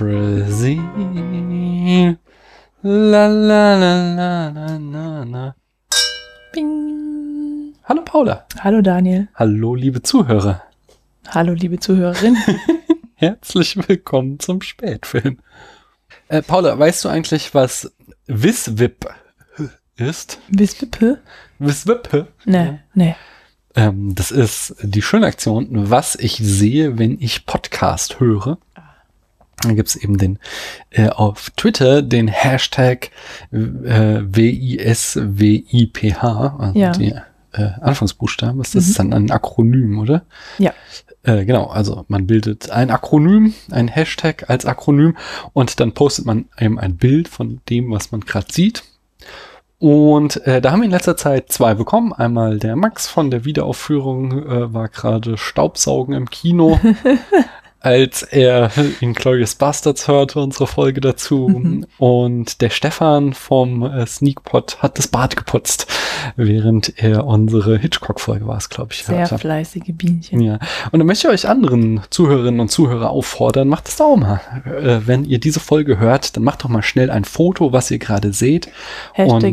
Brazil. La la la la la la la. Bing. Hallo Paula. Hallo Daniel. Hallo liebe Zuhörer. Hallo liebe Zuhörerin. Herzlich willkommen zum Spätfilm. Äh, Paula, weißt du eigentlich, was Wiswip ist? Wiswippe? Wiswip? Nee, nee. Ähm, das ist die schöne Aktion, was ich sehe, wenn ich Podcast höre. Dann gibt's eben den äh, auf Twitter den Hashtag äh, W-I-S-W-I-P-H, also Ja. die äh, Anfangsbuchstaben. Was das Mhm. ist dann ein Akronym, oder? Ja. Äh, genau, also man bildet ein Akronym, ein Hashtag als Akronym und dann postet man eben ein Bild von dem, was man gerade sieht. Und äh, da haben wir in letzter Zeit zwei bekommen. Einmal der Max von der Wiederaufführung äh, war gerade Staubsaugen im Kino, als er in Glorious Bastards hörte, unsere Folge dazu. Mhm. Und der Stefan vom äh, Sneakpot hat das Bad geputzt, während er unsere Hitchcock-Folge war es, glaube ich, Sehr hörte. fleißige Bienchen. Ja, und dann möchte ich euch anderen Zuhörerinnen und Zuhörer auffordern, macht es auch mal. Äh, wenn ihr diese Folge hört, dann macht doch mal schnell ein Foto, was ihr gerade seht. Hashtag Und-.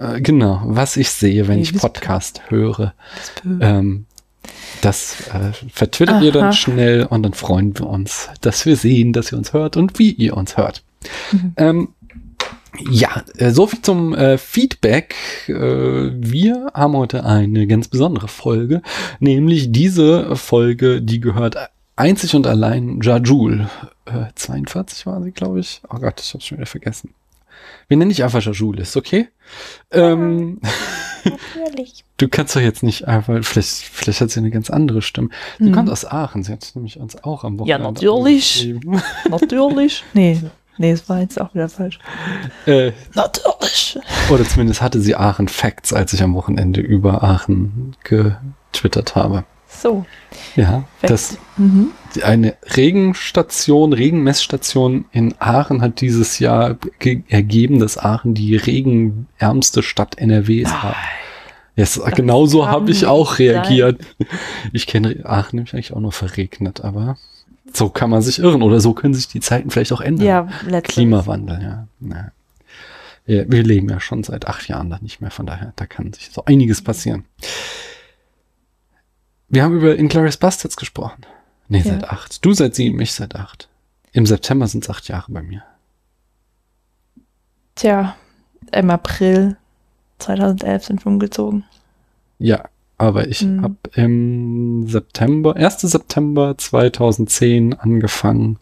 Äh, genau, was ich sehe, wenn Nee, ich Podcast höre. Ähm, das äh, vertwittert ihr dann schnell und dann freuen wir uns, dass wir sehen, dass ihr uns hört und wie ihr uns hört. Mhm. Ähm, ja, äh, so viel zum äh, Feedback. Äh, wir haben heute eine ganz besondere Folge, nämlich diese Folge, die gehört einzig und allein Jajul. Äh, 42 war sie, glaube ich. Oh Gott, ich hab's schon wieder vergessen. Wir nennen dich einfach Jajul, ist okay? Ähm, Natürlich. du kannst doch jetzt nicht einfach, vielleicht, vielleicht hat sie eine ganz andere Stimme. Sie Hm. kommt aus Aachen, sie hat nämlich uns auch am Ja, Wochenende natürlich. angeschrieben. Natürlich. Nee, nee, es war jetzt auch wieder falsch. äh, Natürlich. Oder zumindest hatte sie Aachen Facts, als ich am Wochenende über Aachen getwittert habe. So. Ja, Facts. das, Mhm. Eine Regenstation, Regenmessstation in Aachen hat dieses Jahr ge- ergeben, dass Aachen die regenärmste Stadt NRWs war. Yes, genau so habe ich auch reagiert. Ich kenne Aachen nämlich eigentlich auch nur verregnet, aber so kann man sich irren oder so können sich die Zeiten vielleicht auch ändern. Ja, letztes. Klimawandel, ja. ja. Wir, wir leben ja schon seit acht Jahren da nicht mehr, von daher, da kann sich so einiges passieren. Wir haben über Inglourious Bastards gesprochen. Nee, Ja. seit acht. Du seit sieben, ich seit acht. Im September sind es acht Jahre bei mir. Tja, im April 2011 sind wir umgezogen. Ja, aber ich Hm. habe im September, 1. September 2010 angefangen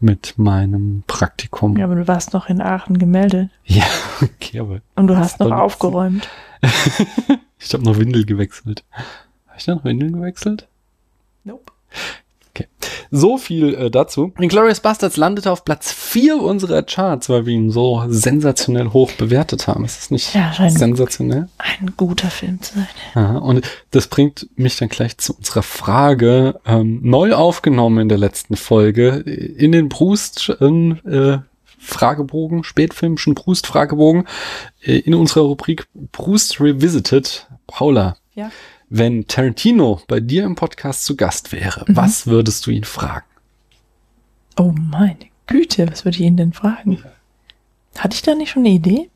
mit meinem Praktikum. Ja, aber du warst noch in Aachen gemeldet. Ja, okay, aber Und du hast noch aufgeräumt. ich habe noch Windel gewechselt. Habe ich noch Windeln gewechselt? Nope. So viel äh, dazu. Inglourious Bastards landete auf Platz 4 unserer Charts, weil wir ihn so sensationell hoch bewertet haben. Ist das nicht Ja, sensationell? ein guter Film zu sein. Aha, und das bringt mich dann gleich zu unserer Frage, ähm, neu aufgenommen in der letzten Folge, in den Brust äh, Fragebogen, spätfilmischen Brust-Fragebogen, äh, in unserer Rubrik Brust Revisited. Paula, Ja. Wenn Tarantino bei dir im Podcast zu Gast wäre, Mhm. was würdest du ihn fragen? Oh meine Güte, was würde ich ihn denn fragen? Hatte ich da nicht schon eine Idee?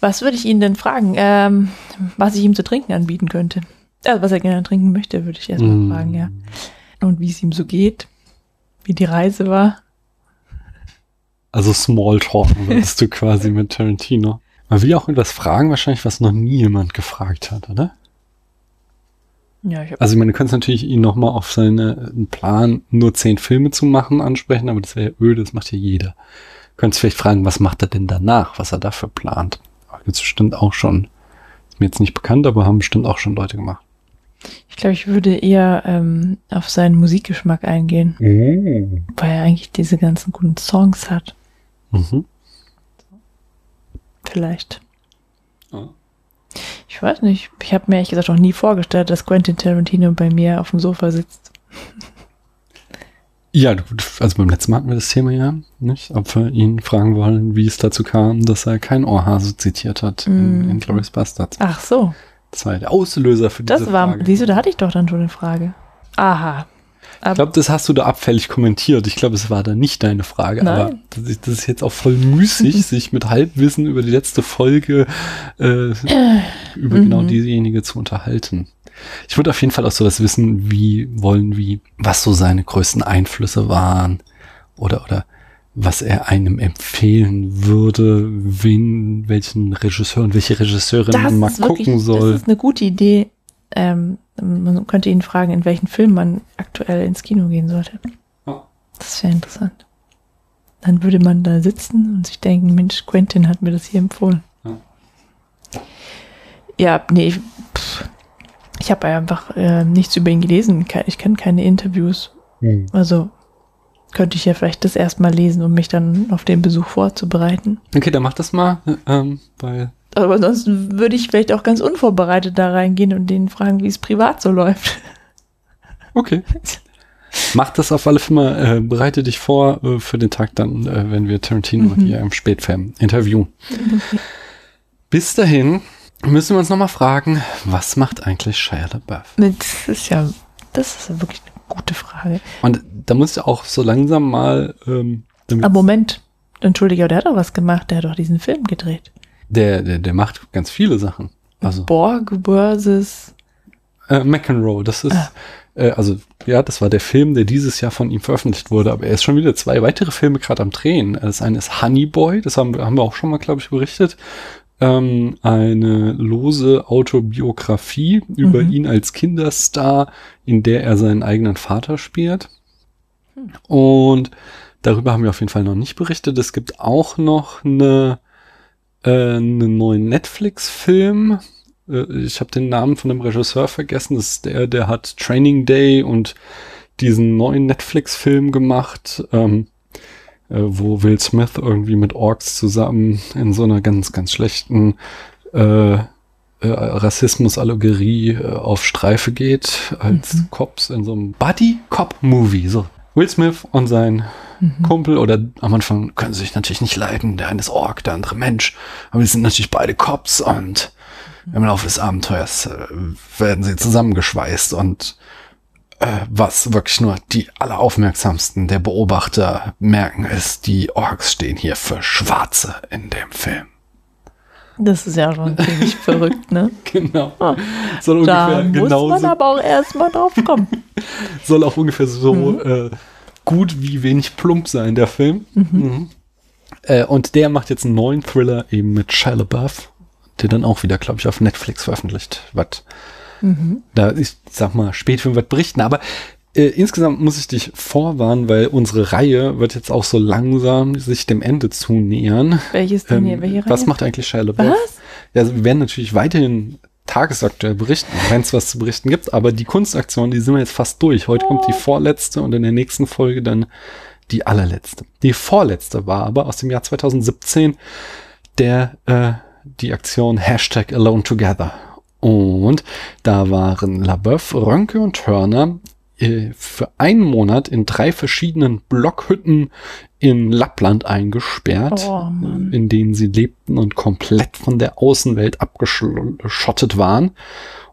Was würde ich ihn denn fragen? Ähm, was ich ihm zu trinken anbieten könnte. Also, was er gerne trinken möchte, würde ich erstmal Mm. fragen, ja. Und wie es ihm so geht, wie die Reise war. Also Smalltalken würdest du quasi mit Tarantino. Man will ja auch etwas fragen, wahrscheinlich, was noch nie jemand gefragt hat, oder? Ja, ich Also ich meine, du kannst natürlich ihn nochmal auf seinen Plan, nur zehn Filme zu machen, ansprechen, aber das wäre ja öde, das macht ja jeder. Du könntest vielleicht fragen, was macht er denn danach, was er dafür plant. Aber das bestimmt auch schon. Ist mir jetzt nicht bekannt, aber haben bestimmt auch schon Leute gemacht. ich glaube, ich würde eher ähm, auf seinen Musikgeschmack eingehen, weil er eigentlich diese ganzen guten Songs hat. Mhm. Vielleicht. Ich weiß nicht. Ich habe mir ehrlich gesagt noch nie vorgestellt, dass Quentin Tarantino bei mir auf dem Sofa sitzt. Ja, also beim letzten Mal hatten wir das Thema ja, nicht? Ob wir ihn fragen wollen, wie es dazu kam, dass er kein Ohrhase zitiert hat in, Mm. in Glorious Bastards. Ach so. Das war der Auslöser für Das diese war, Frage. siehst du, da hatte ich doch dann schon eine Frage. Aha. Ich glaube, das hast du da abfällig kommentiert. Ich glaube, es war da nicht deine Frage. Nein. Aber das ist, das ist jetzt auch voll müßig, sich mit Halbwissen über die letzte Folge äh, über genau Mhm. diejenige zu unterhalten. Ich würde auf jeden Fall auch so das wissen, wie wollen, wie, was so seine größten Einflüsse waren oder, oder was er einem empfehlen würde, wen, welchen Regisseur und welche Regisseurin Das man mal wirklich, gucken soll. das ist eine gute Idee. Ähm, man könnte ihn fragen, in welchen Film man aktuell ins Kino gehen sollte. Das wäre interessant. Dann würde man da sitzen und sich denken, Mensch, Quentin hat mir das hier empfohlen. Ja. Ja, nee, ich, pff, ich habe einfach äh, nichts über ihn gelesen. Ich kenne keine Interviews. Hm. Also könnte ich ja vielleicht das erstmal lesen, um mich dann auf den Besuch vorzubereiten. Okay, dann mach das mal, ähm, weil Aber ansonsten würde ich vielleicht auch ganz unvorbereitet da reingehen und den fragen, wie es privat so läuft. Okay. Mach das auf alle Fälle mal, äh, bereite dich vor äh, für den Tag dann, äh, wenn wir Tarantino Mhm. hier im Spätfilm interviewen. Bis dahin müssen wir uns nochmal fragen, was macht eigentlich Shia LaBeouf? Das ist ja, das ist ja wirklich eine gute Frage. Und da muss ja auch so langsam mal, ähm, Aber Moment, entschuldige, aber der hat doch was gemacht, der hat doch diesen Film gedreht. Der, der, der macht ganz viele Sachen. Also Borg versus, äh, McEnroe, das ist, Ah. äh, also ja, das war der Film, der dieses Jahr von ihm veröffentlicht wurde, aber er ist schon wieder zwei weitere Filme gerade am Drehen. Das eine ist Honey Boy, das haben, wir- haben wir auch schon mal, glaube ich, berichtet. Ähm, eine lose Autobiografie über Mhm. ihn als Kinderstar, in der er seinen eigenen Vater spielt. Hm. Und darüber haben wir auf jeden Fall noch nicht berichtet. Es gibt auch noch eine, äh, einen neuen Netflix-Film. Äh, ich habe den Namen von dem Regisseur vergessen. Das ist der, der hat Training Day und diesen neuen Netflix-Film gemacht, ähm, äh, wo Will Smith irgendwie mit Orks zusammen in so einer ganz, ganz schlechten äh, äh, Rassismus-Allegorie äh, auf Streife geht, als Mhm. Cops in so einem Buddy-Cop-Movie. So. Will Smith und sein Mhm. Kumpel oder am Anfang können sie sich natürlich nicht leiden. Der eine ist Ork, der andere Mensch. Aber die sind natürlich beide Cops und im Laufe des Abenteuers äh, werden sie zusammengeschweißt und äh, was wirklich nur die alleraufmerksamsten der Beobachter merken ist, die Orks stehen hier für Schwarze in dem Film. das ist ja schon ziemlich verrückt, ne? Genau. Ah, Soll Da ungefähr muss man aber auch erstmal drauf kommen. soll auch ungefähr so Mhm. äh, gut wie wenig plump sein, der Film. Mhm. Äh, und der macht jetzt einen neuen Thriller eben mit Shia LaBeouf, der dann auch wieder, glaube ich, auf Netflix veröffentlicht wird. Mhm. Da, ich sag mal, Spätfilm wird berichten, aber äh, insgesamt muss ich dich vorwarnen, weil unsere Reihe wird jetzt auch so langsam sich dem Ende zunähern. Welches denn hier? Ähm, Welche Reihe? was macht eigentlich Shia LaBeouf? Was? Ja, also wir werden natürlich weiterhin tagesaktuell berichten, wenn es was zu berichten gibt, aber die Kunstaktion, die sind wir jetzt fast durch. Heute kommt die vorletzte und in der nächsten Folge dann die allerletzte. Die vorletzte war aber aus dem Jahr 2017 der, äh, die Aktion Hashtag Alone Together. Und da waren LaBeouf, Rönke und Hörner äh, für einen Monat in drei verschiedenen Blockhütten in Lappland eingesperrt, Oh, in denen sie lebten und komplett von der Außenwelt abgeschottet waren.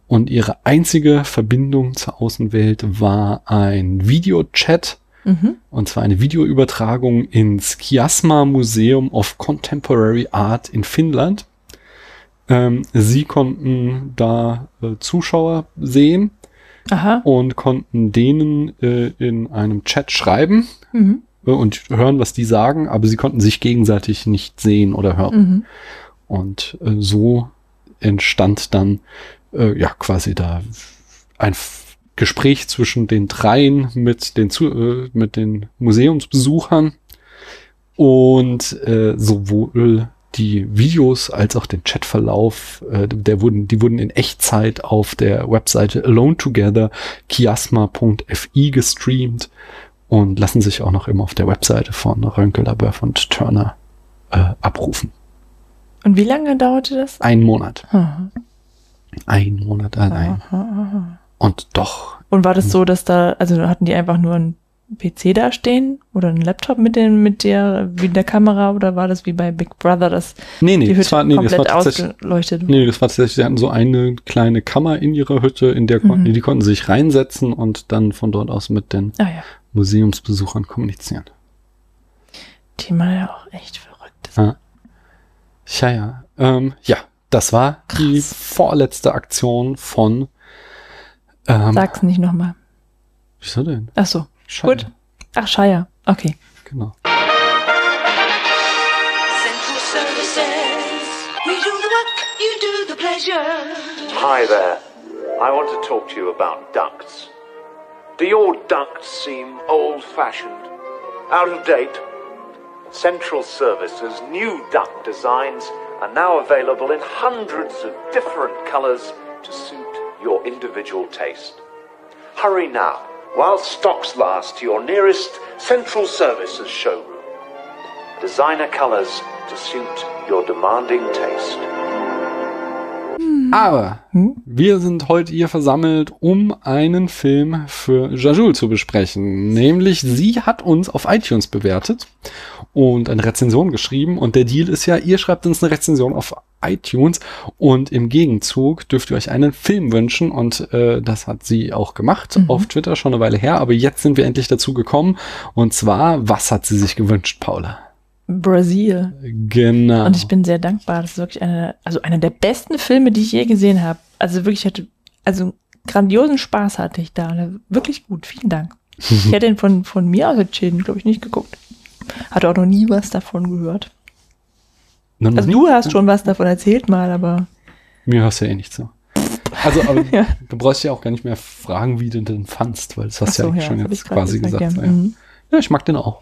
Und ihre einzige Verbindung zur Außenwelt war ein Videochat, Mhm. und zwar eine Videoübertragung ins Kiasma Museum of Contemporary Art in Finnland. Ähm, sie konnten da äh, Zuschauer sehen Aha. und konnten denen äh, in einem Chat schreiben Mhm. Und hören, was die sagen, aber sie konnten sich gegenseitig nicht sehen oder hören. Mhm. Und äh, so entstand dann äh, ja quasi da ein F Gespräch zwischen den dreien mit den, zu äh, mit den Museumsbesuchern und äh, sowohl die Videos als auch den Chatverlauf, äh, der wurden, die wurden in Echtzeit auf der Webseite Alone Together chiasma.fi gestreamt und lassen sich auch noch immer auf der Webseite von Rönke, Labeouf und Turner äh, abrufen. Und wie lange dauerte das? Ein Monat. Aha. Ein Monat allein. Aha, aha. Und doch, Und war das so, dass da, also hatten die einfach nur ein PC da stehen oder einen Laptop mit dem, mit der, wie der Kamera oder war das wie bei Big Brother, dass Nee, nee, die das Hütte war, nee, das komplett war tatsächlich, ausgeleuchtet war? nee, das war tatsächlich, sie hatten so eine kleine Kammer in ihrer Hütte, in der Mhm. die konnten sich reinsetzen und dann von dort aus mit den Ah ja, Museumsbesuchern kommunizieren. die mal ja auch echt verrückt ist. Ja. Ja, ja. Ähm, ja, das war die vorletzte Aktion von. Ähm, Sag's nicht nochmal. wieso denn? Ach so, Scheiße. gut. Ach, Shire. Okay. Genau. Central Services. We do the work, you do the pleasure. Hi there. I want to talk to you about ducts. Do your ducts seem old fashioned? Out of date? Central Services' new duct designs are now available in hundreds of different colors to suit your individual taste. Hurry now, while stocks last, to your nearest Central Services showroom. Designer colors to suit your demanding taste. Aber wir sind heute hier versammelt, um einen Film für Jajul zu besprechen. Nämlich sie hat uns auf iTunes bewertet und eine Rezension geschrieben. Und der Deal ist ja, ihr schreibt uns eine Rezension auf iTunes und im Gegenzug dürft ihr euch einen Film wünschen. Und äh, das hat sie auch gemacht auf Twitter schon eine Weile her. Aber jetzt sind wir endlich dazu gekommen. Und zwar, was hat sie sich gewünscht, Paula? Brasil. Genau. Und ich bin sehr dankbar. Das ist wirklich einer, also einer der besten Filme, die ich je gesehen habe. Also wirklich, ich hatte, also grandiosen Spaß hatte ich da. Wirklich gut. Vielen Dank. Ich hätte ihn von, von mir aus entschieden, glaube ich, nicht geguckt. Hatte auch noch nie was davon gehört. Na, Also du hast schon was davon erzählt mal, aber Mir hörst du ja eh nicht so. Also, aber Ja. du brauchst ja auch gar nicht mehr fragen, wie du den fandst, weil das hast du ja so, eigentlich schon jetzt quasi gesagt. ja. so, ja. Mhm. ja, ich mag den auch.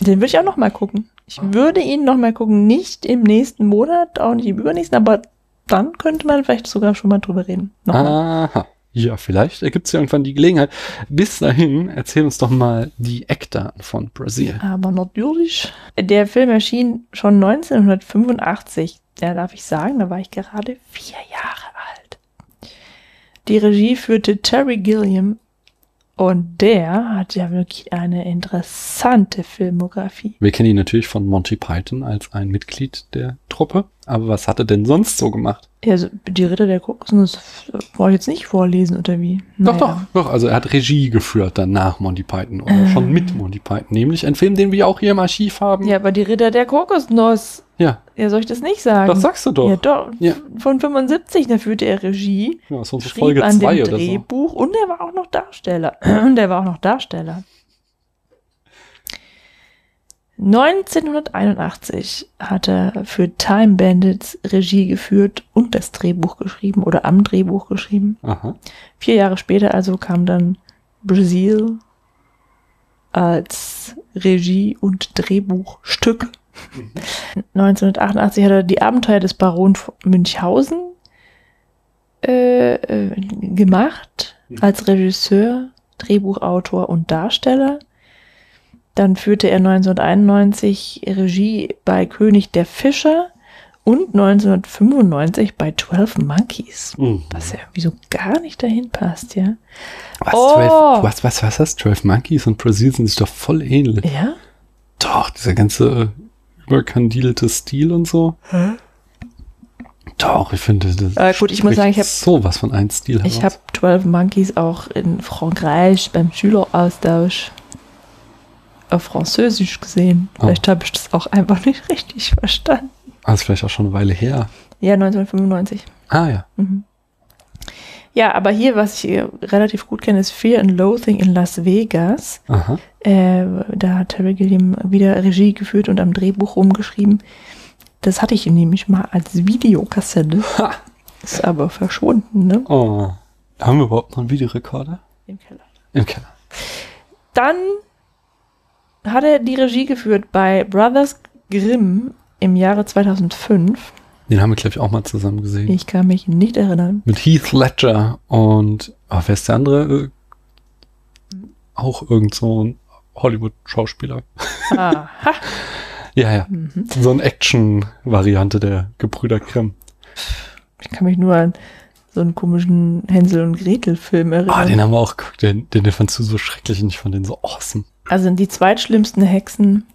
Den würde ich auch noch mal gucken. Ich würde ihn noch mal gucken, nicht im nächsten Monat, auch nicht im übernächsten, aber dann könnte man vielleicht sogar schon mal drüber reden. Nochmal. Aha. Ja, vielleicht ergibt es ja irgendwann die Gelegenheit. Bis dahin, erzähl uns doch mal die Eckdaten von Brasil. Aber natürlich. Der Film erschien schon 1985. Ja, darf ich sagen, da war ich gerade vier Jahre alt. Die Regie führte Terry Gilliam und der hat ja wirklich eine interessante Filmografie. Wir kennen ihn natürlich von Monty Python als ein Mitglied der Truppe. Aber was hat er denn sonst so gemacht? Ja, also die Ritter der Kokosnuss wollte ich jetzt nicht vorlesen, oder wie? Doch, Naja. doch, doch. Also er hat Regie geführt dann nach Monty Python oder schon mit Monty Python. Nämlich ein Film, den wir auch hier im Archiv haben. Ja, aber die Ritter der Kokosnuss. ja Ja, soll ich das nicht sagen? das sagst du doch. Ja, doch. Ja. Von 75, da führte er Regie. Ja, das ist unsere Folge an 2 dem oder so. Drehbuch und er war auch noch Darsteller. Und er war auch noch Darsteller. 1981 hat er für Time Bandits Regie geführt und das Drehbuch geschrieben oder am Drehbuch geschrieben. Aha. Vier Jahre später also kam dann Brazil als Regie- und Drehbuchstück. 1988 hat er die Abenteuer des Baron von Münchhausen äh, äh, gemacht als Regisseur, Drehbuchautor und Darsteller. Dann führte er 1991 Regie bei König der Fischer und 1995 bei 12 Monkeys. Mhm. Was ja wieso gar nicht dahin passt, ja. Was, Oh. 12, was, was, was hast 12 Monkeys und Brasil sind sich doch voll ähnlich. Ja? Doch, dieser ganze überkandidelte Stil und so. Doch, ich finde das. Äh, gut, ich muss sagen, ich hab- sowas von einem Stil Ich heraus. habe 12 Monkeys auch in Frankreich beim Schüleraustausch auf Französisch gesehen. Oh. Vielleicht habe ich das auch einfach nicht richtig verstanden. Ah, ist vielleicht auch schon eine Weile her. Ja, 1995. Ah ja. Ja, aber hier, was ich hier relativ gut kenne, ist Fear and Loathing in Las Vegas. Aha. Äh, da hat Terry Gilliam wieder Regie geführt und am Drehbuch rumgeschrieben. Das hatte ich nämlich mal als Videokassette. Ha. Ist aber verschwunden, ne? Oh. Haben wir überhaupt noch einen Videorekorder? Im Keller. Im Keller. Dann hat er die Regie geführt bei Brothers Grimm im Jahre 2005. Den haben wir, glaube ich, auch mal zusammen gesehen. Ich kann mich nicht erinnern. Mit Heath Ledger und, oh, wer ist der andere? Äh, Auch irgend so ein Hollywood-Schauspieler. Aha. Ja, ja. Mhm. So eine Action-Variante der Gebrüder Grimm. Ich kann mich nur an so einen komischen Hänsel und Gretel-Film erinnern. Ah, den haben wir auch geguckt. Den, den, den fandst du so schrecklich und ich fand den so awesome. Also sind die zweitschlimmsten Hexen,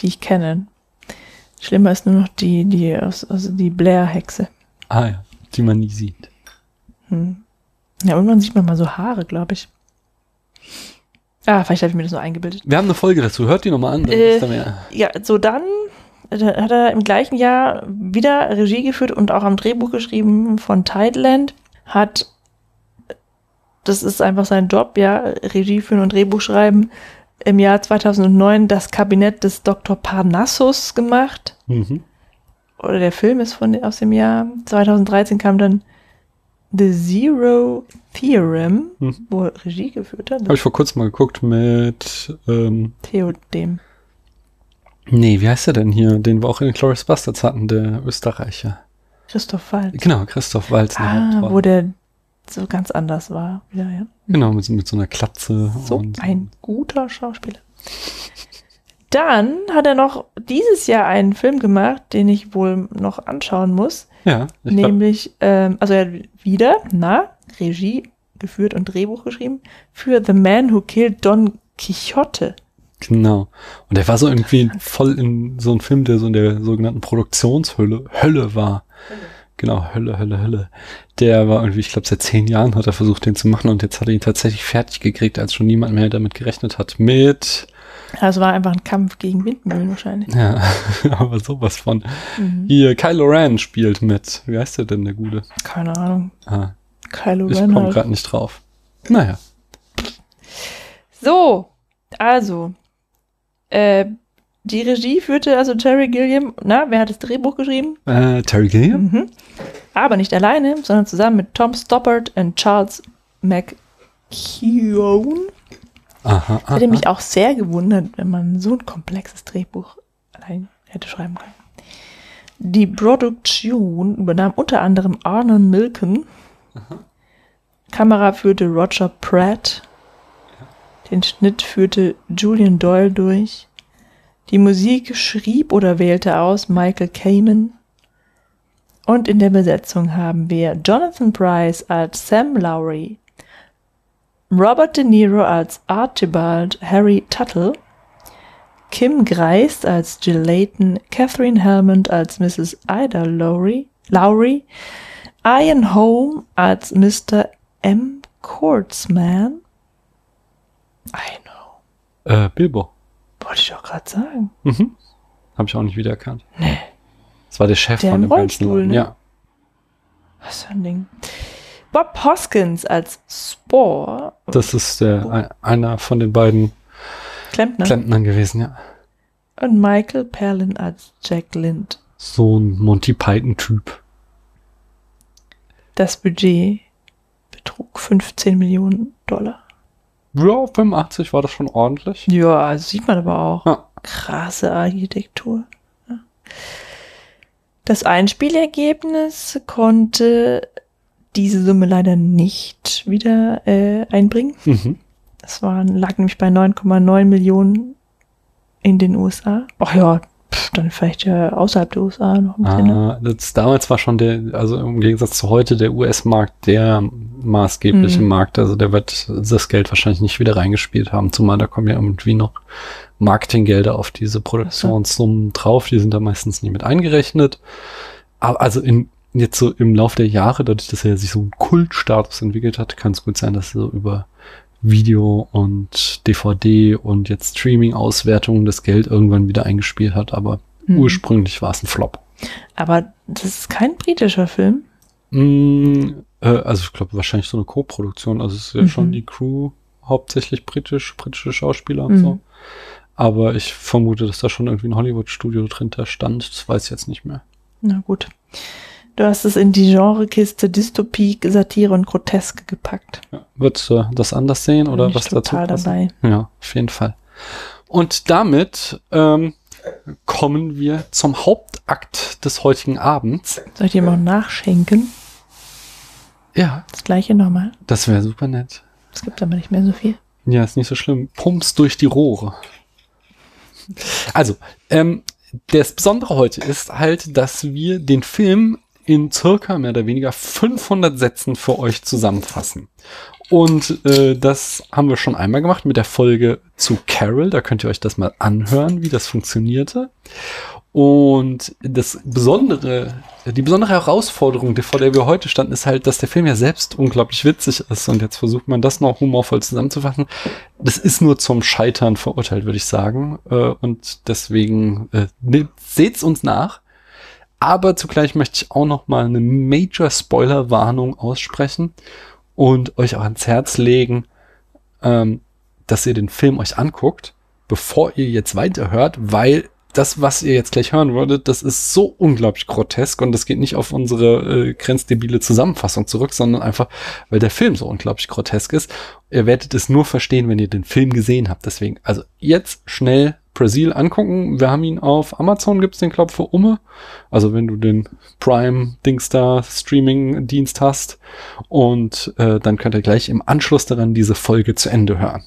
die ich kenne. Schlimmer ist nur noch die, die, also die Blair-Hexe. Ah ja, die man nie sieht. Hm. Ja, irgendwann sieht man mal so Haare, glaube ich. Ah, vielleicht habe ich mir das nur eingebildet. Wir haben eine Folge dazu. Hört die nochmal an. Dann Äh. Ja, so dann äh, hat er im gleichen Jahr wieder Regie geführt und auch am Drehbuch geschrieben von Tideland. Hat, das ist einfach sein Job, ja, Regie führen und Drehbuch schreiben. Im Jahr 2009 das Kabinett des Dr. Parnassus gemacht. Mhm. Oder der Film ist von, aus dem Jahr 2013 kam dann The Zero Theorem, Mhm. wo er Regie geführt hat. Habe ich vor kurzem mal geguckt mit, ähm, Theodem. nee, wie heißt der denn hier? Den wir auch in den Glorious Bastards hatten, der Österreicher. Christoph Waltz. Genau, Christoph Waltz. Ah, wo der so ganz anders war. Wieder, ja. Genau, mit, so- mit so einer Klatze. So und ein guter Schauspieler. Dann hat er noch dieses Jahr einen Film gemacht, den ich wohl noch anschauen muss. Ja, nämlich, ähm, also er hat wieder, na, Regie geführt und Drehbuch geschrieben für The Man Who Killed Don Quixote. genau. Und der war so irgendwie voll in so einem Film, der so in der sogenannten Produktionshölle Hölle war. Genau, Hölle, Hölle, Hölle. Der war irgendwie, ich glaube, seit zehn Jahren hat er versucht, den zu machen und jetzt hat er ihn tatsächlich fertig gekriegt, als schon niemand mehr damit gerechnet hat. Mit, Also war einfach ein Kampf gegen Windmühlen wahrscheinlich. ja, aber sowas von. Mhm. Hier, Kylo Ren spielt mit. Wie heißt der denn, der Gute? Keine Ahnung. Ah, Kylo ich Ren komme halt. gerade nicht drauf. Naja. So, also, äh, die Regie führte also Terry Gilliam. Na, wer hat das Drehbuch geschrieben? Äh, Terry Gilliam? Mhm. Aber nicht alleine, sondern zusammen mit Tom Stoppard und Charles McKeown. Aha, aha. Hätte mich auch sehr gewundert, wenn man so ein komplexes Drehbuch allein hätte schreiben können. Die Produktion übernahm unter anderem Arnon Milken. Kamera führte Roger Pratt. Den Schnitt führte Julian Doyle durch. Die Musik schrieb oder wählte aus Michael Kamen. Und in der Besetzung haben wir Jonathan Price als Sam Lowry, Robert De Niro als Archibald Harry Tuttle, Kim Greist als Jill Layton, Catherine Helmond als Mrs. Ida Lowry, Lowry, Ian Holm als Mr. M. Kurtzman. I know. Äh, Bilbo. Wollte ich doch gerade sagen. Mhm. Habe ich auch nicht wiedererkannt. Nee. Das war der Chef Der von dem ganzen Rollstuhl, Laden. ne? Ja. Was für ein Ding. Bob Hoskins als Spore. Das ist der, ein, einer von den beiden Klempner. Klempnern gewesen, ja. Und Michael Perlin als Jack Lind. So ein Monty Python-Typ. Das Budget betrug 15 Millionen Dollar. Ja, 85 war das schon ordentlich. Ja, das sieht man aber auch. Ja. Krasse Architektur. Ja. Das Einspielergebnis konnte diese Summe leider nicht wieder äh, einbringen. Mhm. Das waren, lag nämlich bei 9,9 Millionen in den USA. Ach ja, pff, dann vielleicht ja außerhalb der USA noch ein bisschen. ne? Ah, das, damals war schon der, also im Gegensatz zu heute, der US-Markt der maßgebliche Mhm. Markt. Also der wird das Geld wahrscheinlich nicht wieder reingespielt haben, zumal da kommen ja irgendwie noch Marketinggelder auf diese Produktionssummen drauf. Die sind da meistens nie mit eingerechnet. Aber also in, jetzt so im Lauf der Jahre, dadurch, dass er sich so einen Kultstatus entwickelt hat, kann es gut sein, dass er so über Video und DVD und jetzt Streaming-Auswertungen das Geld irgendwann wieder eingespielt hat, aber Mhm. ursprünglich war es ein Flop. Aber das ist kein britischer Film. Mm, äh, also ich glaube wahrscheinlich so eine Co-Produktion. Also es ist ja Mhm. schon die Crew hauptsächlich britisch, britische Schauspieler und Mhm. so. Aber ich vermute, dass da schon irgendwie ein Hollywood-Studio drin da stand. Das weiß ich jetzt nicht mehr. Na gut. Du hast es in die Genrekiste Dystopie, Satire und Groteske gepackt. Ja. Würdest du das anders sehen oder Bin was dazu total dabei. Ja, auf jeden Fall. Und damit ähm, kommen wir zum Hauptakt des heutigen Abends. Soll ich dir mal nachschenken? Ja, Das gleiche nochmal. das wäre super nett. Es gibt aber nicht mehr so viel. Ja, ist nicht so schlimm. Pumps durch die Rohre. Also, ähm, das Besondere heute ist halt, dass wir den Film in circa mehr oder weniger 500 Sätzen für euch zusammenfassen. Und äh, das haben wir schon einmal gemacht mit der Folge zu Carol. Da könnt ihr euch das mal anhören, wie das funktionierte. Und das besondere, die besondere Herausforderung, vor der wir heute standen, ist halt, dass der Film ja selbst unglaublich witzig ist. Und jetzt versucht man das noch humorvoll zusammenzufassen. Das ist nur zum Scheitern verurteilt, würde ich sagen. Äh, Und deswegen äh, ne- seht's uns nach. Aber zugleich möchte ich auch noch mal eine Major Spoiler-Warnung aussprechen und euch auch ans Herz legen, ähm, dass ihr den Film euch anguckt, bevor ihr jetzt weiterhört, weil das, was ihr jetzt gleich hören würdet, das ist so unglaublich grotesk und das geht nicht auf unsere äh, grenzdebile Zusammenfassung zurück, sondern einfach, weil der Film so unglaublich grotesk ist. Ihr werdet es nur verstehen, wenn ihr den Film gesehen habt. Deswegen, also jetzt schnell Brazil angucken. Wir haben ihn auf Amazon, gibt's den, glaub für Umme. Also wenn du den Prime-Dings Streaming-Dienst hast. Und äh, dann könnt ihr gleich im Anschluss daran diese Folge zu Ende hören.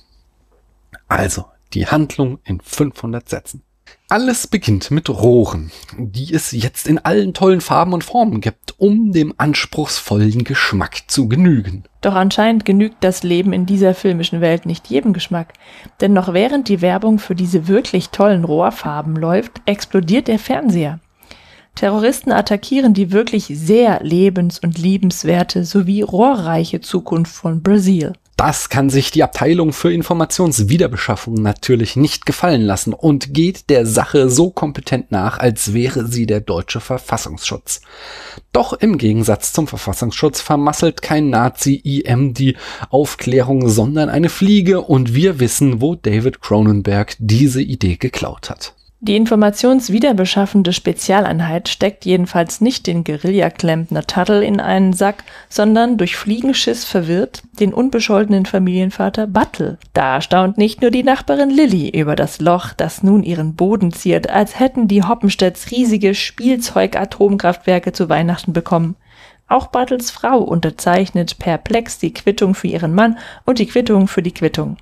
Also, die Handlung in 500 Sätzen. Alles beginnt mit Rohren, die es jetzt in allen tollen Farben und Formen gibt, um dem anspruchsvollen Geschmack zu genügen. Doch anscheinend genügt das Leben in dieser filmischen Welt nicht jedem Geschmack. Denn noch während die Werbung für diese wirklich tollen Rohrfarben läuft, explodiert der Fernseher. Terroristen attackieren die wirklich sehr lebens- und liebenswerte sowie rohrreiche Zukunft von Brasil. Das kann sich die Abteilung für Informationswiederbeschaffung natürlich nicht gefallen lassen und geht der Sache so kompetent nach, als wäre sie der deutsche Verfassungsschutz. Doch im Gegensatz zum Verfassungsschutz vermasselt kein Nazi-IM die Aufklärung, sondern eine Fliege und wir wissen, wo David Cronenberg diese Idee geklaut hat. Die informationswiederbeschaffende Spezialeinheit steckt jedenfalls nicht den Guerillaklempner Tuttle in einen Sack, sondern durch Fliegenschiss verwirrt den unbescholtenen Familienvater Buttle. Da staunt nicht nur die Nachbarin Lilly über das Loch, das nun ihren Boden ziert, als hätten die Hoppenstedts riesige Spielzeug-Atomkraftwerke zu Weihnachten bekommen. Auch Buttles Frau unterzeichnet perplex die Quittung für ihren Mann und die Quittung für die Quittung.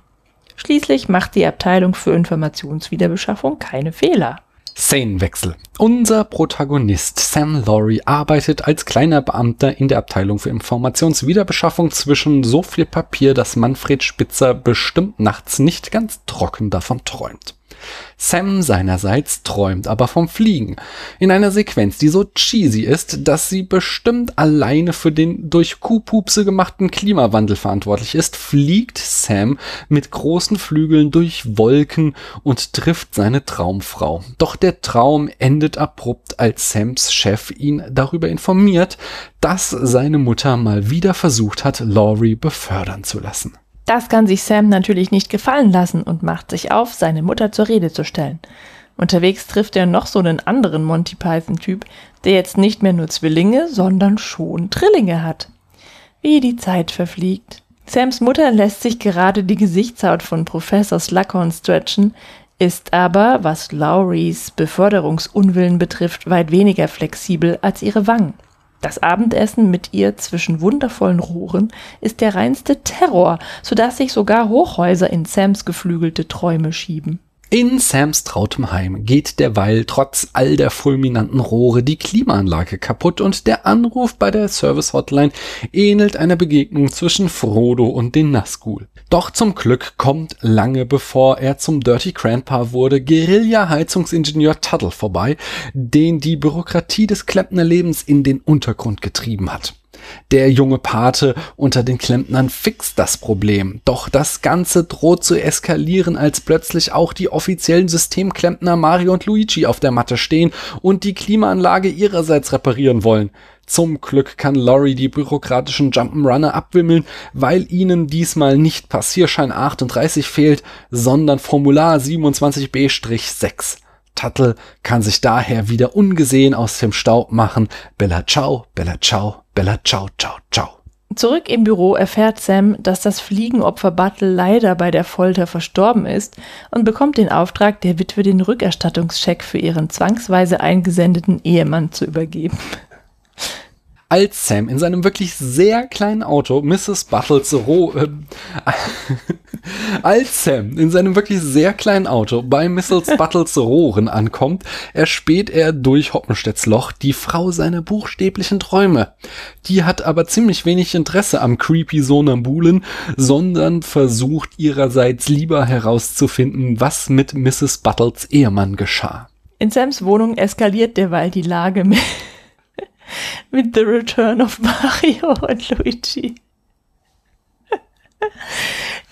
Schließlich macht die Abteilung für Informationswiederbeschaffung keine Fehler. Szenenwechsel. Unser Protagonist Sam Laurie arbeitet als kleiner Beamter in der Abteilung für Informationswiederbeschaffung zwischen so viel Papier, dass Manfred Spitzer bestimmt nachts nicht ganz trocken davon träumt. Sam seinerseits träumt aber vom Fliegen. In einer Sequenz, die so cheesy ist, dass sie bestimmt alleine für den durch Kuhpupse gemachten Klimawandel verantwortlich ist, fliegt Sam mit großen Flügeln durch Wolken und trifft seine Traumfrau. Doch der Traum endet abrupt, als Sams Chef ihn darüber informiert, dass seine Mutter mal wieder versucht hat, Laurie befördern zu lassen. Das kann sich Sam natürlich nicht gefallen lassen und macht sich auf, seine Mutter zur Rede zu stellen. Unterwegs trifft er noch so einen anderen Monty Python-Typ, der jetzt nicht mehr nur Zwillinge, sondern schon Trillinge hat. Wie die Zeit verfliegt. Sams Mutter lässt sich gerade die Gesichtshaut von Professor Slughorn stretchen, ist aber, was Lowrys Beförderungsunwillen betrifft, weit weniger flexibel als ihre Wangen. Das Abendessen mit ihr zwischen wundervollen Rohren ist der reinste Terror, sodass sich sogar Hochhäuser in Sams geflügelte Träume schieben. In Sams trautem Heim geht derweil trotz all der fulminanten Rohre die Klimaanlage kaputt und der Anruf bei der Service-Hotline ähnelt einer Begegnung zwischen Frodo und den Nazgul. Doch zum Glück kommt lange bevor er zum Dirty Grandpa wurde Guerilla-Heizungsingenieur Tuttle vorbei, den die Bürokratie des Klempnerlebens in den Untergrund getrieben hat. Der junge Pate unter den Klempnern fixt das Problem. Doch das Ganze droht zu eskalieren, als plötzlich auch die offiziellen Systemklempner Mario und Luigi auf der Matte stehen und die Klimaanlage ihrerseits reparieren wollen. Zum Glück kann Laurie die bürokratischen Jump'n'Runner abwimmeln, weil ihnen diesmal nicht Passierschein 38 fehlt, sondern Formular 27b-6. Tuttle kann sich daher wieder ungesehen aus dem Staub machen. Bella ciao, Bella ciao, Bella ciao, ciao, ciao. Zurück im Büro erfährt Sam, dass das Fliegenopfer Buttle leider bei der Folter verstorben ist und bekommt den Auftrag, der Witwe den Rückerstattungscheck für ihren zwangsweise eingesendeten Ehemann zu übergeben. Als Sam in seinem wirklich sehr kleinen Auto Mrs. Buttles Ro äh, als Sam in seinem wirklich sehr kleinen Auto bei Mrs. Buttles Rohren ankommt, erspäht er durch Hoppenstedts Loch die Frau seiner buchstäblichen Träume. Die hat aber ziemlich wenig Interesse am creepy Sonambulen, sondern versucht ihrerseits lieber herauszufinden, was mit Mrs. Buttles Ehemann geschah. In Sams Wohnung eskaliert derweil die Lage mit, mit The Return of Mario und Luigi.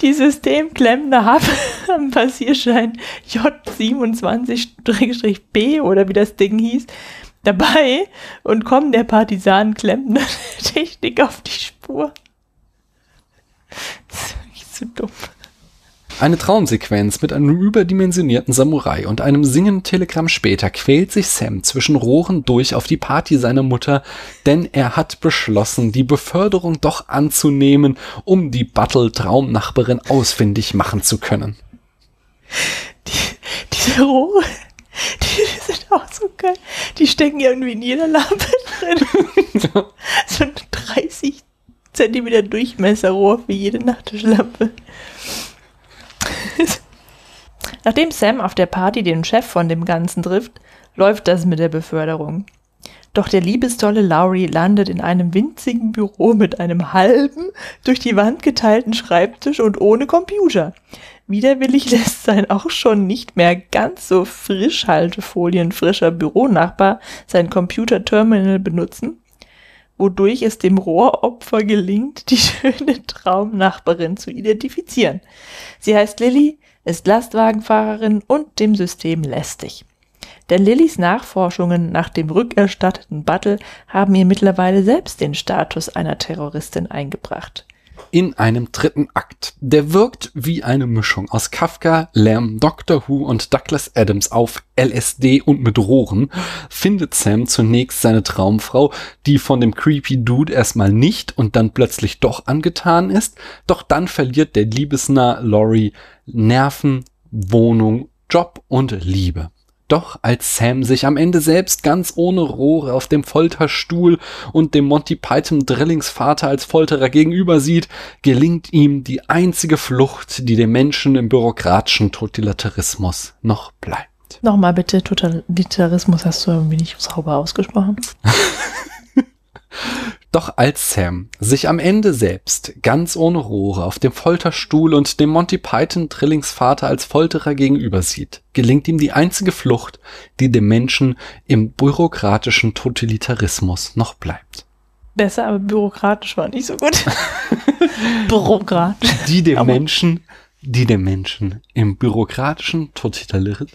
Die Systemklemmende haben am Passierschein J27-B oder wie das Ding hieß, dabei und kommen der Partisanenklemmenden Technik auf die Spur. Das ist wirklich so dumm. Eine Traumsequenz mit einem überdimensionierten Samurai und einem singenden Telegramm später quält sich Sam zwischen Rohren durch auf die Party seiner Mutter, denn er hat beschlossen, die Beförderung doch anzunehmen, um die Battle-Traumnachbarin ausfindig machen zu können. Die, diese Rohre, die sind auch so geil. Die stecken irgendwie in jeder Lampe drin. so ein 30 Zentimeter Durchmesserrohr für jede Nachttischlampe. Nachdem Sam auf der Party den Chef von dem Ganzen trifft, läuft das mit der Beförderung. Doch der liebestolle Lowry landet in einem winzigen Büro mit einem halben, durch die Wand geteilten Schreibtisch und ohne Computer. Widerwillig lässt sein auch schon nicht mehr ganz so frischhaltefolienfrischer Büronachbar sein Computerterminal benutzen, wodurch es dem Rohropfer gelingt, die schöne Traumnachbarin zu identifizieren. Sie heißt Lilly, ist Lastwagenfahrerin und dem System lästig. Denn Lillys Nachforschungen nach dem rückerstatteten Battle haben ihr mittlerweile selbst den Status einer Terroristin eingebracht. In einem dritten Akt. Der wirkt wie eine Mischung aus Kafka, Lamb, Doctor Who und Douglas Adams auf LSD und mit Rohren, findet Sam zunächst seine Traumfrau, die von dem creepy Dude erstmal nicht und dann plötzlich doch angetan ist, doch dann verliert der liebesnah Laurie Nerven, Wohnung, Job und Liebe. Doch als Sam sich am Ende selbst ganz ohne Rohre auf dem Folterstuhl und dem Monty Python Drillingsvater als Folterer gegenüber sieht, gelingt ihm die einzige Flucht, die dem Menschen im bürokratischen Totalitarismus noch bleibt. Nochmal bitte, Totalitarismus hast du irgendwie nicht sauber ausgesprochen. Doch als Sam sich am Ende selbst ganz ohne Rohre auf dem Folterstuhl und dem Monty Python Drillingsvater als Folterer gegenüber sieht, gelingt ihm die einzige Flucht, die dem Menschen im bürokratischen Totalitarismus noch bleibt. Besser, aber bürokratisch war nicht so gut. Bürokratisch. Die dem Aber- Menschen, die dem Menschen im bürokratischen Totalitarismus,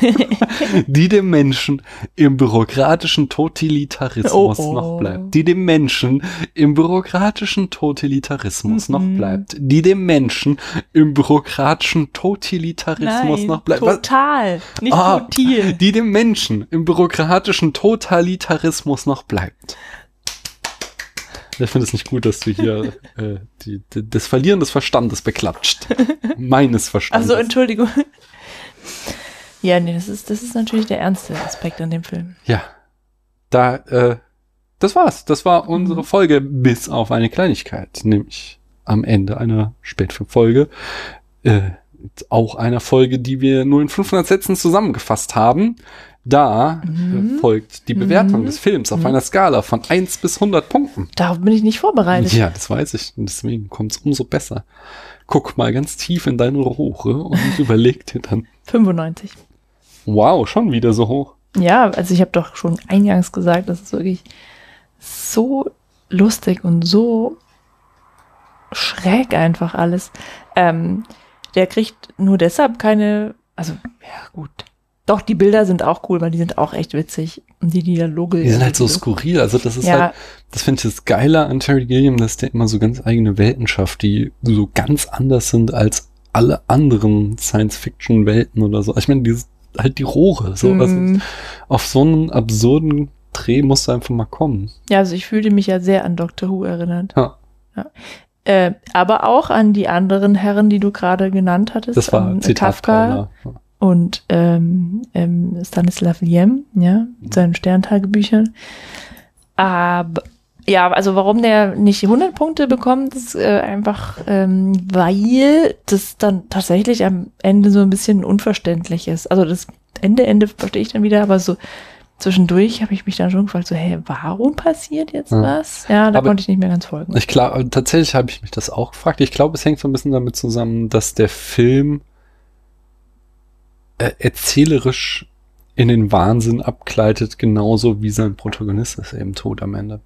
die dem Menschen im bürokratischen Totalitarismus Oh, oh. noch bleibt, die dem Menschen im bürokratischen Totalitarismus noch Mhm. bleibt, die dem Menschen im bürokratischen Totalitarismus Nein, noch bleibt, Was? total, nicht Ah, total. die dem Menschen im bürokratischen Totalitarismus noch bleibt. Ich finde es nicht gut, dass du hier äh, die, die, das Verlieren des Verstandes beklatscht. Meines Verstandes. Also Entschuldigung. Ja, nee, das ist, das ist natürlich der ernste Aspekt an dem Film. ja. Da, äh, das war's. Das war unsere Mhm. Folge, bis auf eine Kleinigkeit, nämlich am Ende einer Spätfilmfolge. Äh, auch einer Folge, die wir nur in 500 Sätzen zusammengefasst haben. Da Mhm. folgt die Bewertung Mhm. des Films auf Mhm. einer Skala von 1 bis 100 Punkten. Darauf bin ich nicht vorbereitet. Ja, das weiß ich. Und deswegen kommt es umso besser. Guck mal ganz tief in deine Rohre und überleg dir dann, 95. wow, schon wieder so hoch. Ja, also ich habe doch schon eingangs gesagt, das ist wirklich so lustig und so schräg einfach alles. Ähm, der kriegt nur deshalb keine, also ja gut. Doch, die Bilder sind auch cool, weil die sind auch echt witzig. Und die Dialoge. Die sind halt so skurril. Also das ist Ja. halt, das finde ich das Geile an Terry Gilliam, dass der immer so ganz eigene Welten schafft, die so ganz anders sind als alle anderen Science-Fiction-Welten oder so. Ich meine, die halt die Rohre. So, also Mhm. auf so einen absurden Dreh musst du einfach mal kommen. Ja, also ich fühlte mich ja sehr an Doctor Who erinnert. Ja. Äh, aber auch an die anderen Herren, die du gerade genannt hattest. Das war Kafka Paula. Und ähm, ähm, Stanislav Lem, ja, mit seinen Sterntagebüchern. Aber, Ja, also warum der nicht 100 Punkte bekommt, ist äh, einfach, ähm, weil das dann tatsächlich am Ende so ein bisschen unverständlich ist. Also das Ende, Ende verstehe ich dann wieder, aber so zwischendurch habe ich mich dann schon gefragt, so, hey, warum passiert jetzt Ja. was? Ja, da Aber- konnte ich nicht mehr ganz folgen. Ich glaube, tatsächlich habe ich mich das auch gefragt. Ich glaube, es hängt so ein bisschen damit zusammen, dass der Film äh, erzählerisch in den Wahnsinn abgleitet, genauso wie sein Protagonist es eben tut am Ende.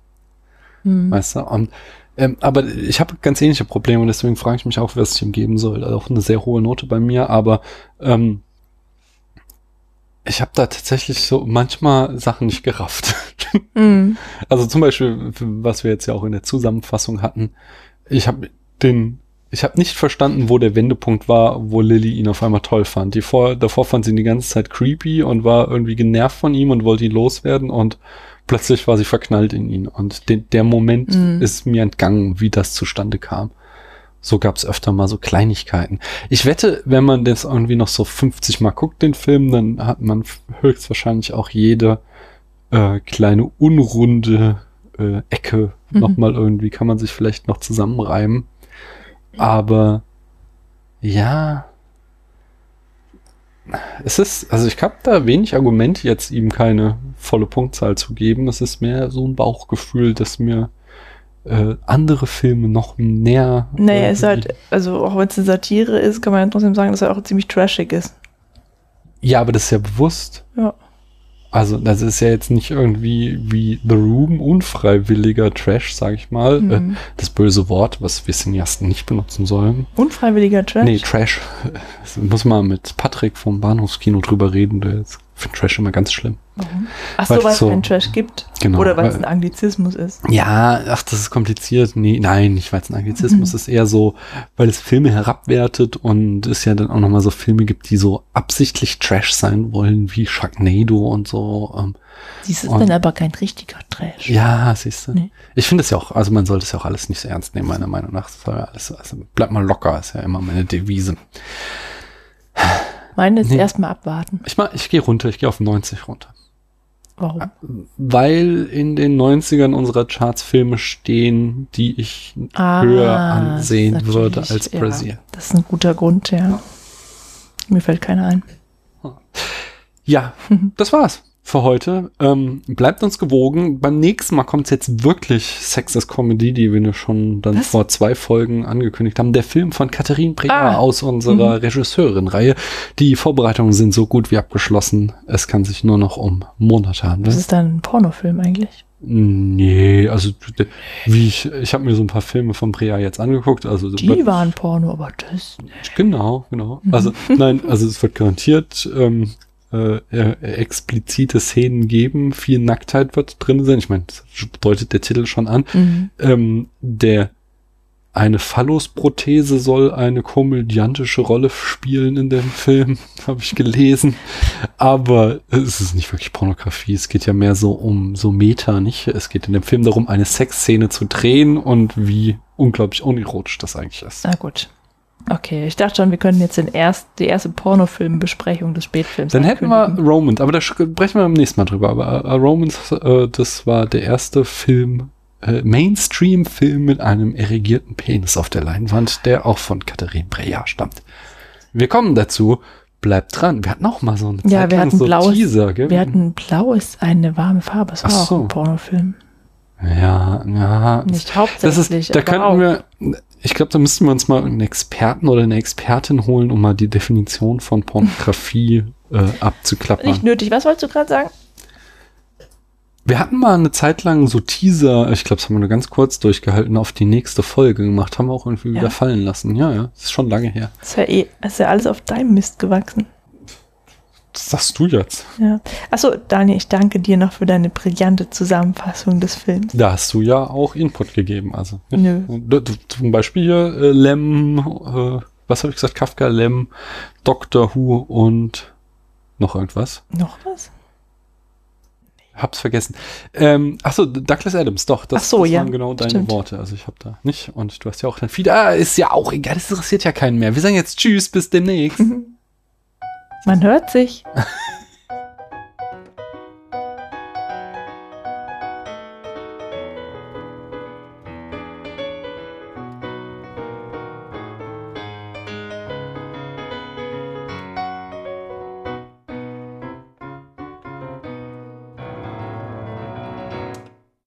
Hm. Weißt du? Und, ähm, aber ich habe ganz ähnliche Probleme und deswegen frage ich mich auch, was ich ihm geben soll. Also auch eine sehr hohe Note bei mir, aber ähm, ich habe da tatsächlich so manchmal Sachen nicht gerafft. Hm. Also zum Beispiel, was wir jetzt ja auch in der Zusammenfassung hatten, ich habe den, ich habe nicht verstanden, wo der Wendepunkt war, wo Lilly ihn auf einmal toll fand. Die vor, davor fand sie ihn die ganze Zeit creepy und war irgendwie genervt von ihm und wollte ihn loswerden und plötzlich war sie verknallt in ihn. Und de, der Moment Mhm. ist mir entgangen, wie das zustande kam. So gab es öfter mal so Kleinigkeiten. Ich wette, wenn man das irgendwie noch so 50 Mal guckt, den Film, dann hat man höchstwahrscheinlich auch jede äh, kleine unrunde äh, Ecke Mhm. nochmal irgendwie, kann man sich vielleicht noch zusammenreimen. Aber ja, es ist, also ich habe da wenig Argumente, jetzt ihm keine volle Punktzahl zu geben. Es ist mehr so ein Bauchgefühl, dass mir äh, andere Filme noch näher. Naja, es ist halt, also auch wenn es eine Satire ist, kann man ja trotzdem sagen, dass er auch ziemlich trashig ist. Ja, aber das ist ja bewusst. Ja. Also das ist ja jetzt nicht irgendwie wie The Room unfreiwilliger Trash, sag ich mal. Mhm. Äh, das böse Wort, was wir Cineasten nicht benutzen sollen. Unfreiwilliger Trash. Nee, Trash. Das muss man mit Patrick vom Bahnhofskino drüber reden. Der ist- findet Trash immer ganz schlimm. Ach so, weil es so- keinen Trash gibt. Genau, Oder weil es ein Anglizismus ist. Ja, ach, das ist kompliziert. Nee, nein, nicht weil es ein Anglizismus Mhm. ist, eher so, weil es Filme herabwertet und es ja dann auch nochmal so Filme gibt, die so absichtlich Trash sein wollen, wie Sharknado und so. Ähm, Dies ist Und- dann aber kein richtiger Trash. ja, siehst du. Nee. Ich finde es ja auch, also man sollte es ja auch alles nicht so ernst nehmen, meiner Meinung nach. Das soll ja alles, also bleibt mal locker, ist ja immer meine Devise. Meine ist Nee. erstmal abwarten. Ich ich gehe runter, ich gehe auf 90 runter. Warum? Weil in den 90ern unserer Charts Filme stehen, die ich höher ansehen Ah, das ist würde als ja, Brasil. Das ist ein guter Grund, ja. Mir fällt keiner ein. Ja, das war's für heute. Ähm, bleibt uns gewogen. Beim nächsten Mal kommt jetzt wirklich Sex as Comedy, die wir schon dann Was? vor zwei Folgen angekündigt haben. Der Film von Katharine Breyer Ah. aus unserer Regisseurin-Reihe. Die Vorbereitungen sind so gut wie abgeschlossen. Es kann sich nur noch um Monate Das handeln. ist dann ein Pornofilm eigentlich. Nee, also wie ich, ich habe mir so ein paar Filme von Breyer jetzt angeguckt. Also Die waren Porno, aber das. Genau, genau. Also nein, also es wird garantiert ähm, äh, äh, explizite Szenen geben. Viel Nacktheit wird drin sein. Ich meine, das deutet der Titel schon an. Mhm. Ähm, der eine Phallusprothese soll eine komödiantische Rolle spielen in dem Film, habe ich gelesen. Aber es ist nicht wirklich Pornografie. Es geht ja mehr so um so Meta, nicht? Es geht in dem Film darum, eine Sexszene zu drehen und wie unglaublich unerotisch das eigentlich ist. Na gut. Okay, ich dachte schon, wir können jetzt den erst, die erste Pornofilmbesprechung des Spätfilms Dann hätten wir. Romans, aber da sprechen wir beim nächsten Mal drüber. Aber äh, Romans, äh, das war der erste Film, äh, Mainstream-Film mit einem erregierten Penis auf der Leinwand, der auch von Katharine Breyer stammt. Wir kommen dazu. Bleibt dran. Wir hatten auch mal so einen Ja, wir hatten so blaues- Teaser, gell? Wir hatten Blau ist eine warme Farbe. Das war Ach auch so. ein Pornofilm. Ja, ja. Nicht Das hauptsächlich. ist, da könnten wir, ich glaube, da müssten wir uns mal einen Experten oder eine Expertin holen, um mal die Definition von Pornografie äh, abzuklappern. Nicht nötig. Was wolltest du gerade sagen? Wir hatten mal eine Zeit lang so Teaser, ich glaube, das haben wir nur ganz kurz durchgehalten, auf die nächste Folge gemacht, haben wir auch irgendwie Ja. wieder fallen lassen. Ja, ja, das ist schon lange her. Das ist ja, eh, ist ja alles auf deinem Mist gewachsen. Das sagst du jetzt. Ja. Achso, Daniel, ich danke dir noch für deine brillante Zusammenfassung des Films. Da hast du ja auch Input gegeben, also. ja. Nö. Du- du- Zum Beispiel hier äh, Lem, äh, was habe ich gesagt? Kafka, Lem, Doctor Who und noch irgendwas. Noch was? Hab's vergessen. Ähm, ach so, Douglas Adams, doch. Das, Ach so, das ja, waren genau deine stimmt. Worte. Also ich habe da nicht. Und du hast ja auch dann viele. Ah, ist ja auch egal. Das interessiert ja keinen mehr. Wir sagen jetzt Tschüss, bis demnächst. Man hört sich.